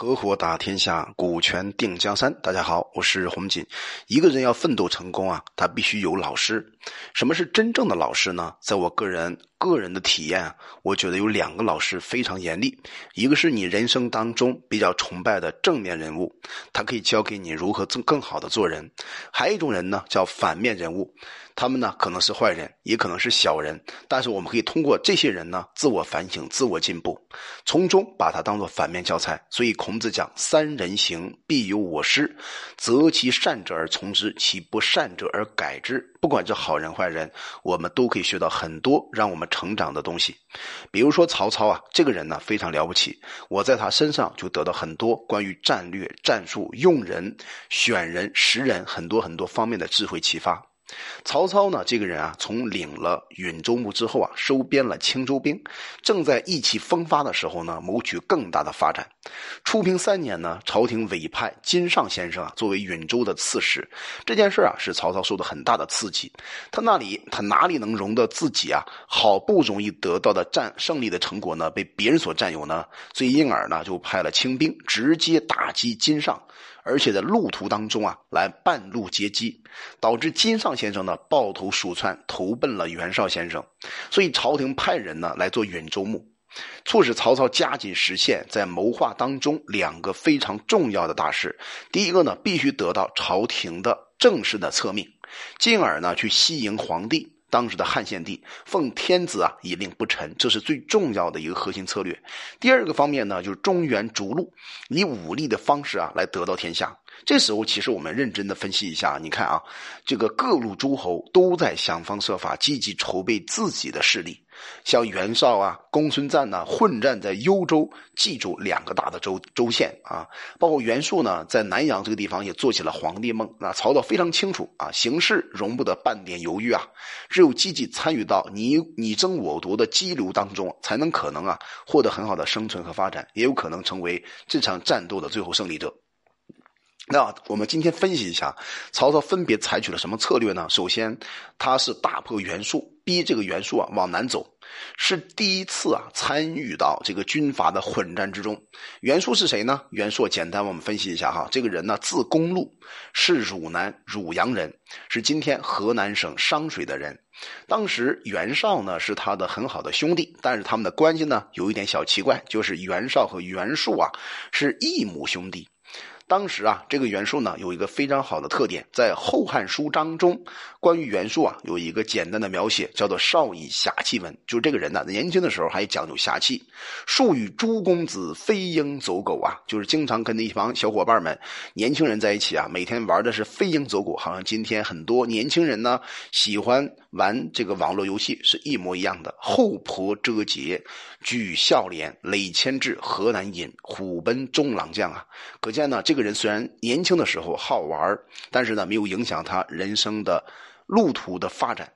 合伙打天下，股权定江山。大家好，我是洪锦。一个人要奋斗成功啊，他必须有老师。什么是真正的老师呢？在我个人个人的体验，我觉得有两个老师非常严厉。一个是你人生当中比较崇拜的正面人物，他可以教给你如何更更好的做人；还有一种人呢，叫反面人物。他们呢可能是坏人，也可能是小人，但是我们可以通过这些人呢自我反省、自我进步，从中把它当做反面教材。所以孔子讲：“三人行，必有我师，择其善者而从之，其不善者而改之。”不管是好人坏人，我们都可以学到很多让我们成长的东西。比如说曹操啊，这个人呢非常了不起，我在他身上就得到很多关于战略、战术、用人、选人、识人很多很多方面的智慧启发。曹操呢，这个人啊，从领了允州牧之后啊，收编了青州兵，正在意气风发的时候呢，谋取更大的发展。初平三年呢，朝廷委派金尚先生啊作为允州的刺史，这件事啊，使曹操受到很大的刺激。他那里他哪里能容得自己啊，好不容易得到的战胜利的成果呢，被别人所占有呢？所以因而呢，就派了清兵直接打击金尚。而且在路途当中啊，来半路截击，导致金尚先生呢抱头鼠窜，投奔了袁绍先生。所以朝廷派人呢来做允州牧，促使曹操加紧实现在谋划当中两个非常重要的大事。第一个呢，必须得到朝廷的正式的册命，进而呢去西迎皇帝。当时的汉献帝奉天子啊以令不臣，这是最重要的一个核心策略。第二个方面呢，就是中原逐鹿，以武力的方式啊来得到天下。这时候，其实我们认真的分析一下，你看啊，这个各路诸侯都在想方设法、积极筹备自己的势力。像袁绍啊、公孙瓒呢，混战在幽州、冀州两个大的州州县啊，包括袁术呢，在南阳这个地方也做起了皇帝梦。那曹操非常清楚啊，形势容不得半点犹豫啊，只有积极参与到你你争我夺的激流当中，才能可能啊获得很好的生存和发展，也有可能成为这场战斗的最后胜利者。那我们今天分析一下，曹操分别采取了什么策略呢？首先，他是大破袁术，逼这个袁术啊往南走，是第一次啊参与到这个军阀的混战之中。袁术是谁呢？袁术简单我们分析一下哈，这个人呢字公路，是汝南汝阳人，是今天河南省商水的人。当时袁绍呢是他的很好的兄弟，但是他们的关系呢有一点小奇怪，就是袁绍和袁术啊是异母兄弟。当时啊，这个袁术呢有一个非常好的特点，在《后汉书》当中，关于袁术啊有一个简单的描写，叫做“少以侠气闻”。就是这个人呢，年轻的时候还讲究侠气。术与诸公子飞鹰走狗啊，就是经常跟那一帮小伙伴们、年轻人在一起啊，每天玩的是飞鹰走狗，好像今天很多年轻人呢喜欢玩这个网络游戏是一模一样的。后婆遮节，举孝廉，累迁至河南尹，虎贲中郎将啊，可见呢这。个个人虽然年轻的时候好玩但是呢，没有影响他人生的路途的发展。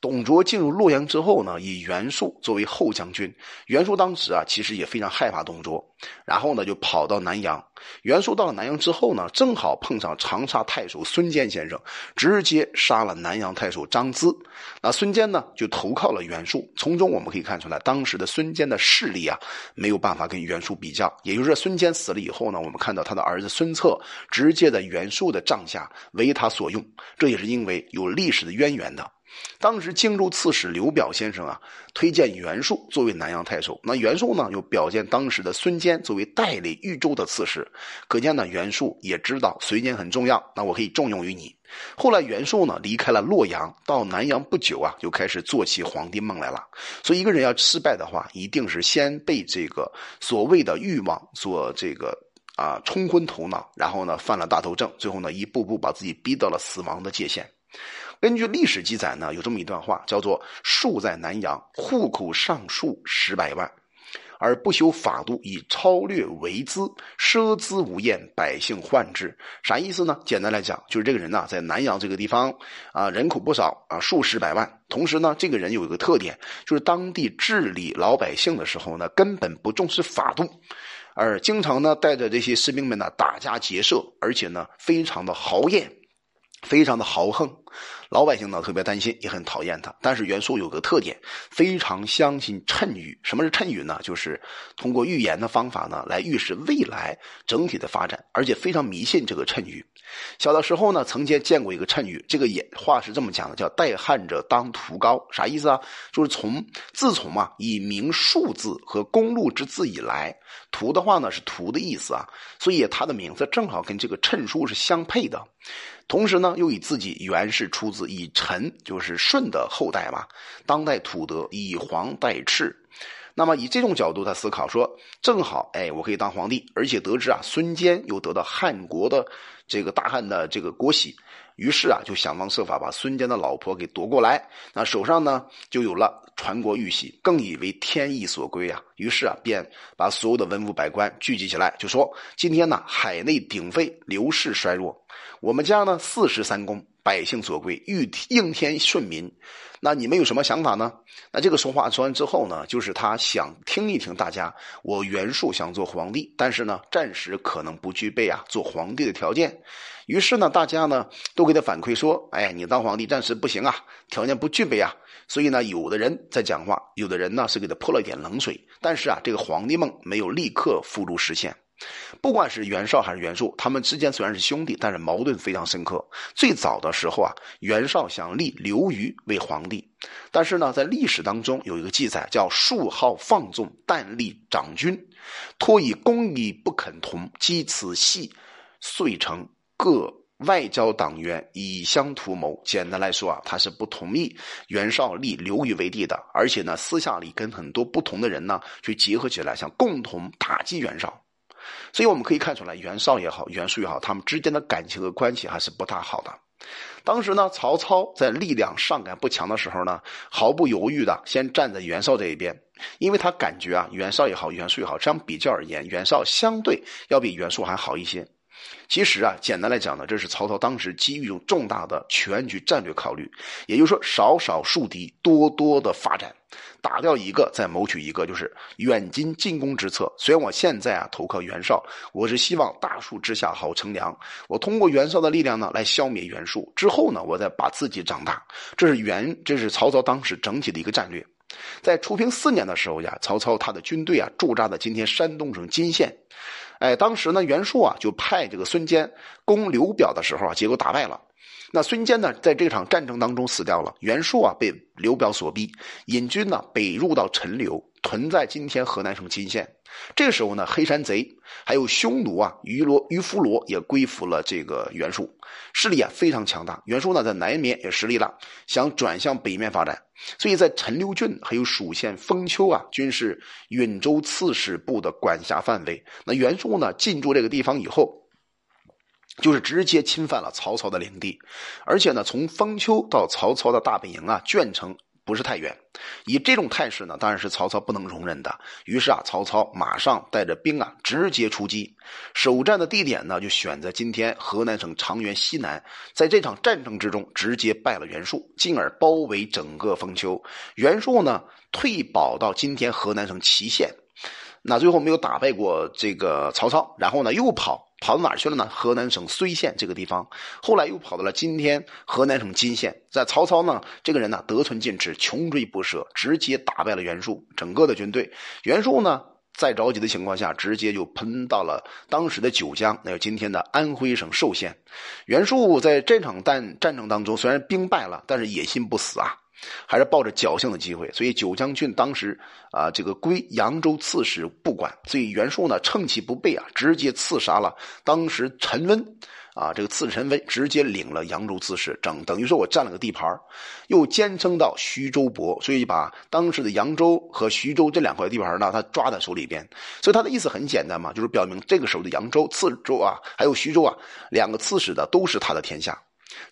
董卓进入洛阳之后呢，以袁术作为后将军。袁术当时啊，其实也非常害怕董卓，然后呢，就跑到南阳。袁术到了南阳之后呢，正好碰上长沙太守孙坚先生，直接杀了南阳太守张咨。那孙坚呢，就投靠了袁术。从中我们可以看出来，当时的孙坚的势力啊，没有办法跟袁术比较。也就是孙坚死了以后呢，我们看到他的儿子孙策直接在袁术的帐下为他所用，这也是因为有历史的渊源的。当时荆州刺史刘表先生啊，推荐袁术作为南阳太守。那袁术呢，又表荐当时的孙坚作为代理豫州的刺史。可见呢，袁术也知道孙坚很重要，那我可以重用于你。后来袁术呢，离开了洛阳，到南阳不久啊，就开始做起皇帝梦来了。所以，一个人要失败的话，一定是先被这个所谓的欲望所这个啊冲昏头脑，然后呢犯了大头症，最后呢一步步把自己逼到了死亡的界限。根据历史记载呢，有这么一段话，叫做“树在南阳，户口上数十百万，而不修法度，以超略为资，奢资无厌，百姓患之。”啥意思呢？简单来讲，就是这个人呢，在南阳这个地方啊，人口不少啊，数十百万。同时呢，这个人有一个特点，就是当地治理老百姓的时候呢，根本不重视法度，而经常呢带着这些士兵们呢打家劫舍，而且呢非常的豪艳。非常的豪横，老百姓呢特别担心，也很讨厌他。但是袁术有个特点，非常相信谶语。什么是谶语呢？就是通过预言的方法呢，来预示未来整体的发展，而且非常迷信这个谶语。小的时候呢，曾经见过一个谶语，这个也话是这么讲的，叫“代汉者当屠高”，啥意思啊？就是从自从啊以明数字和公路之字以来，屠的话呢是屠的意思啊，所以它的名字正好跟这个谶书是相配的。同时呢，又以自己原是出自以陈，就是舜的后代嘛，当代土德以黄代赤。那么以这种角度他思考说，正好哎，我可以当皇帝，而且得知啊，孙坚又得到汉国的这个大汉的这个国玺，于是啊，就想方设法把孙坚的老婆给夺过来，那手上呢就有了传国玉玺，更以为天意所归啊，于是啊，便把所有的文武百官聚集起来，就说今天呢，海内鼎沸，刘氏衰弱，我们家呢四十三公，百姓所归，欲应天顺民。那你们有什么想法呢？那这个说话说完之后呢，就是他想听一听大家，我袁术想做皇帝，但是呢，暂时可能不具备啊做皇帝的条件。于是呢，大家呢都给他反馈说：“哎，你当皇帝暂时不行啊，条件不具备啊。”所以呢，有的人在讲话，有的人呢是给他泼了一点冷水。但是啊，这个皇帝梦没有立刻付诸实现。不管是袁绍还是袁术，他们之间虽然是兄弟，但是矛盾非常深刻。最早的时候啊，袁绍想立刘虞为皇帝，但是呢，在历史当中有一个记载，叫“树号放纵，但立长君，托以公义不肯同，积此系，遂成各外交党员以相图谋。”简单来说啊，他是不同意袁绍立刘虞为帝的，而且呢，私下里跟很多不同的人呢去结合起来，想共同打击袁绍。所以我们可以看出来，袁绍也好，袁术也好，他们之间的感情和关系还是不大好的。当时呢，曹操在力量上感不强的时候呢，毫不犹豫的先站在袁绍这一边，因为他感觉啊，袁绍也好，袁术也好，这样比较而言，袁绍相对要比袁术还好一些。其实啊，简单来讲呢，这是曹操当时基于一种重大的全局战略考虑，也就是说，少少树敌，多多的发展，打掉一个再谋取一个，就是远近进攻之策。虽然我现在啊投靠袁绍，我是希望大树之下好乘凉，我通过袁绍的力量呢来消灭袁术，之后呢我再把自己长大。这是袁，这是曹操当时整体的一个战略。在初平四年的时候呀，曹操他的军队啊驻扎在今天山东省金县。哎，当时呢，袁术啊就派这个孙坚攻刘表的时候啊，结果打败了。那孙坚呢，在这场战争当中死掉了。袁术啊被刘表所逼，引军呢北入到陈留，屯在今天河南省金县。这个时候呢，黑山贼还有匈奴啊，于罗、于夫罗也归附了这个袁术，势力啊非常强大。袁术呢在南面也实力大，想转向北面发展，所以在陈留郡还有蜀县封丘啊，均是允州刺史部的管辖范围。那袁术呢进驻这个地方以后，就是直接侵犯了曹操的领地，而且呢从封丘到曹操的大本营啊鄄城。不是太远，以这种态势呢，当然是曹操不能容忍的。于是啊，曹操马上带着兵啊，直接出击。首战的地点呢，就选在今天河南省长垣西南。在这场战争之中，直接败了袁术，进而包围整个封丘。袁术呢，退保到今天河南省淇县。那最后没有打败过这个曹操，然后呢，又跑。跑到哪儿去了呢？河南省睢县这个地方，后来又跑到了今天河南省金县。在曹操呢，这个人呢得寸进尺，穷追不舍，直接打败了袁术整个的军队。袁术呢，在着急的情况下，直接就喷到了当时的九江，那是今天的安徽省寿县。袁术在这场战战争当中，虽然兵败了，但是野心不死啊。还是抱着侥幸的机会，所以九江郡当时啊，这个归扬州刺史不管，所以袁术呢趁其不备啊，直接刺杀了当时陈温。啊，这个刺史陈温直接领了扬州刺史，整等于说我占了个地盘又兼称到徐州伯，所以把当时的扬州和徐州这两块地盘呢，他抓在手里边，所以他的意思很简单嘛，就是表明这个时候的扬州、刺州啊，还有徐州啊，两个刺史的都是他的天下。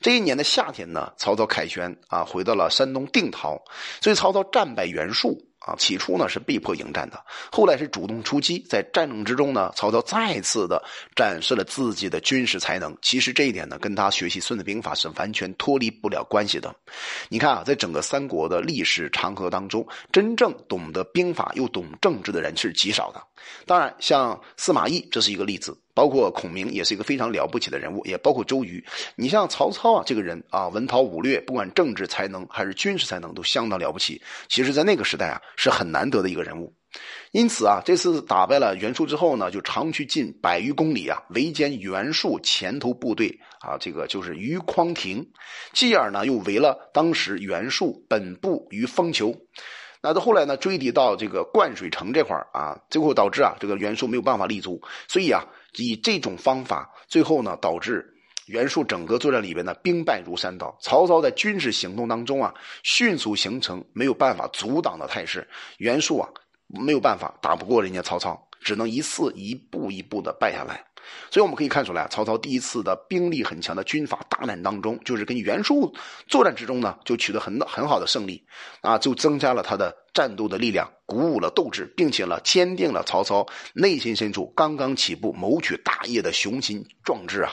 这一年的夏天呢，曹操凯旋啊，回到了山东定陶，所以曹操战败袁术啊，起初呢是被迫迎战的，后来是主动出击，在战争之中呢，曹操再次的展示了自己的军事才能。其实这一点呢，跟他学习《孙子兵法》是完全脱离不了关系的。你看啊，在整个三国的历史长河当中，真正懂得兵法又懂政治的人是极少的。当然，像司马懿这是一个例子。包括孔明也是一个非常了不起的人物，也包括周瑜。你像曹操啊，这个人啊，文韬武略，不管政治才能还是军事才能，都相当了不起。其实，在那个时代啊，是很难得的一个人物。因此啊，这次打败了袁术之后呢，就长驱近百余公里啊，围歼袁术前头部队啊，这个就是于匡亭，继而呢，又围了当时袁术本部于丰丘。那到后来呢，追敌到这个灌水城这块啊，最后导致啊，这个袁术没有办法立足，所以啊，以这种方法，最后呢，导致袁术整个作战里边呢，兵败如山倒。曹操在军事行动当中啊，迅速形成没有办法阻挡的态势，袁术啊，没有办法打不过人家曹操，只能一次一步一步的败下来。所以我们可以看出来，曹操第一次的兵力很强的军阀大战当中，就是跟袁术作战之中呢，就取得很很好的胜利，啊，就增加了他的战斗的力量，鼓舞了斗志，并且呢，坚定了曹操内心深处刚刚起步谋取大业的雄心壮志啊。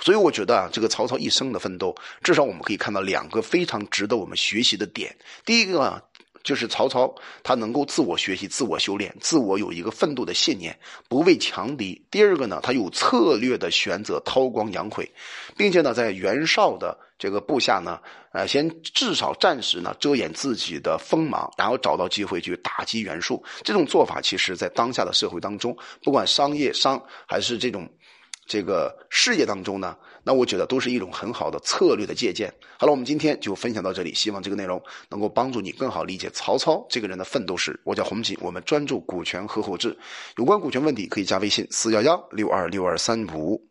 所以我觉得啊，这个曹操一生的奋斗，至少我们可以看到两个非常值得我们学习的点。第一个。就是曹操，他能够自我学习、自我修炼、自我有一个奋斗的信念，不畏强敌。第二个呢，他有策略的选择韬光养晦，并且呢，在袁绍的这个部下呢，呃，先至少暂时呢遮掩自己的锋芒，然后找到机会去打击袁术。这种做法，其实在当下的社会当中，不管商业商还是这种。这个事业当中呢，那我觉得都是一种很好的策略的借鉴。好了，我们今天就分享到这里，希望这个内容能够帮助你更好理解曹操这个人的奋斗史。我叫洪锦，我们专注股权合伙制，有关股权问题可以加微信四幺幺六二六二三五。